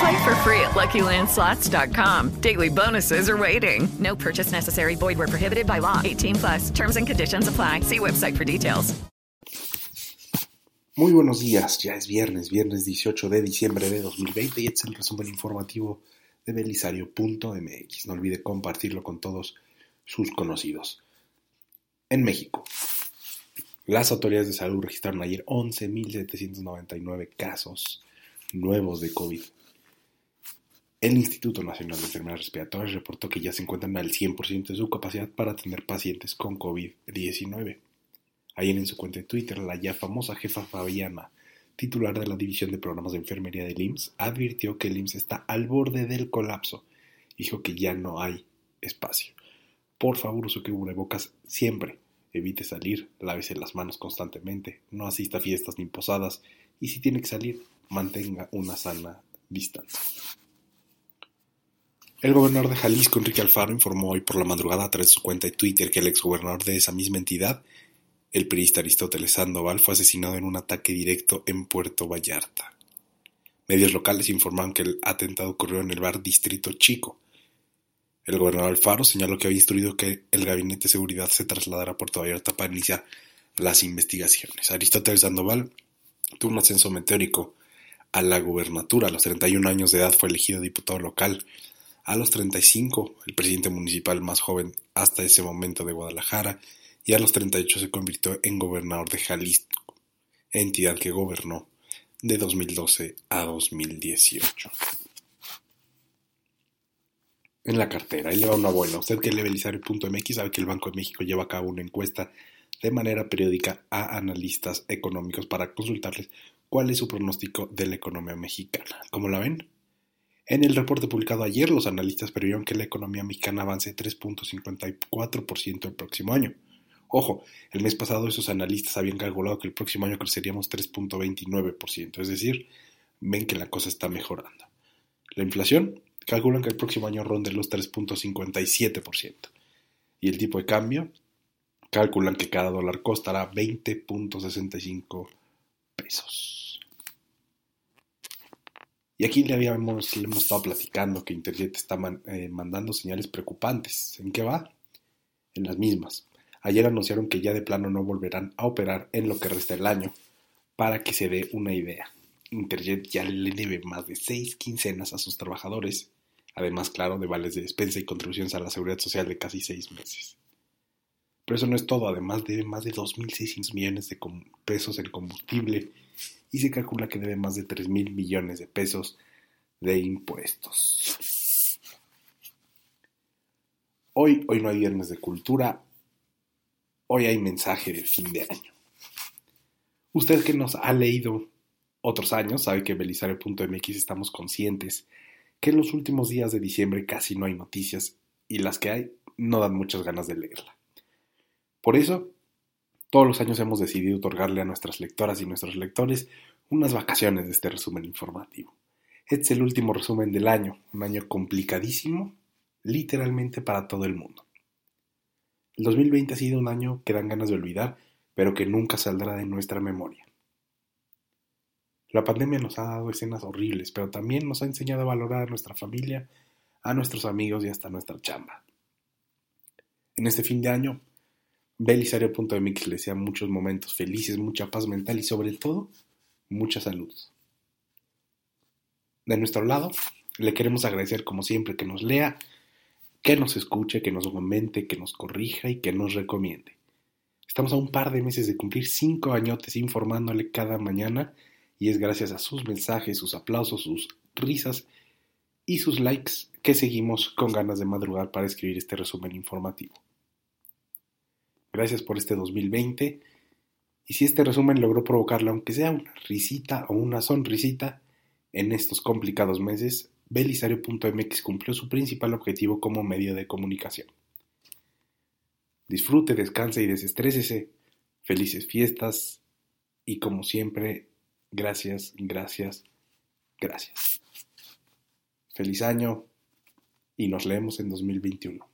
Play for free at LuckyLandSlots.com. Daily bonuses are waiting. No purchase necessary. Void where prohibited by law. 18 plus. Terms and conditions apply. See website for details. Muy buenos días, ya es viernes, viernes 18 de diciembre de 2020 y este es el resumen informativo de belisario.mx. No olvide compartirlo con todos sus conocidos. En México, las autoridades de salud registraron ayer 11.799 casos nuevos de COVID. El Instituto Nacional de Enfermedades Respiratorias reportó que ya se encuentran al 100% de su capacidad para atender pacientes con COVID-19. Ayer en su cuenta de Twitter, la ya famosa jefa Fabiana, titular de la División de Programas de Enfermería del IMSS, advirtió que el IMSS está al borde del colapso. Dijo que ya no hay espacio. Por favor, use cubrebocas siempre. Evite salir, lávese las manos constantemente, no asista a fiestas ni posadas y si tiene que salir, mantenga una sana distancia. El gobernador de Jalisco, Enrique Alfaro, informó hoy por la madrugada a través de su cuenta de Twitter que el exgobernador de esa misma entidad, el periodista Aristóteles Sandoval, fue asesinado en un ataque directo en Puerto Vallarta. Medios locales informaron que el atentado ocurrió en el bar Distrito Chico. El gobernador Alfaro señaló que había instruido que el gabinete de seguridad se trasladara a Puerto Vallarta para iniciar las investigaciones. Aristóteles Sandoval tuvo un ascenso meteórico a la gubernatura. A los 31 años de edad fue elegido diputado local. A los 35, el presidente municipal más joven hasta ese momento de Guadalajara, y a los 38 se convirtió en gobernador de Jalisco, entidad que gobernó de 2012 a 2018. En la cartera, ahí le va una buena. Usted que lee belisario.mx sabe que el Banco de México lleva a cabo una encuesta de manera periódica a analistas económicos para consultarles cuál es su pronóstico de la economía mexicana. ¿Cómo la ven? En el reporte publicado ayer, los analistas previeron que la economía mexicana avance 3.54% el próximo año. Ojo, el mes pasado esos analistas habían calculado que el próximo año creceríamos 3.29%, es decir, ven que la cosa está mejorando. La inflación, calculan que el próximo año ronde los 3.57%. Y el tipo de cambio, calculan que cada dólar costará 20.65 pesos. Y aquí le, habíamos, le hemos estado platicando que Interjet está eh, mandando señales preocupantes. ¿En qué va? En las mismas. Ayer anunciaron que ya de plano no volverán a operar en lo que resta del año. Para que se dé una idea, Interjet ya le debe más de seis quincenas a sus trabajadores, además, claro, de vales de despensa y contribuciones a la seguridad social de casi seis meses. Pero eso no es todo, además debe más de 2.600 millones de pesos en combustible y se calcula que debe más de 3.000 millones de pesos de impuestos. Hoy, hoy no hay viernes de cultura, hoy hay mensaje de fin de año. Usted que nos ha leído otros años sabe que en belisario.mx estamos conscientes que en los últimos días de diciembre casi no hay noticias y las que hay no dan muchas ganas de leerla. Por eso, todos los años hemos decidido otorgarle a nuestras lectoras y nuestros lectores unas vacaciones de este resumen informativo. Este es el último resumen del año, un año complicadísimo, literalmente para todo el mundo. El 2020 ha sido un año que dan ganas de olvidar, pero que nunca saldrá de nuestra memoria. La pandemia nos ha dado escenas horribles, pero también nos ha enseñado a valorar a nuestra familia, a nuestros amigos y hasta nuestra chamba. En este fin de año, Belisario.mx le desea muchos momentos felices, mucha paz mental y sobre todo, mucha salud. De nuestro lado, le queremos agradecer como siempre que nos lea, que nos escuche, que nos comente, que nos corrija y que nos recomiende. Estamos a un par de meses de cumplir cinco añotes informándole cada mañana y es gracias a sus mensajes, sus aplausos, sus risas y sus likes que seguimos con ganas de madrugar para escribir este resumen informativo. Gracias por este 2020 y si este resumen logró provocarle aunque sea una risita o una sonrisita en estos complicados meses, belisario.mx cumplió su principal objetivo como medio de comunicación. Disfrute, descanse y desestrésese. Felices fiestas y como siempre, gracias, gracias, gracias. Feliz año y nos leemos en 2021.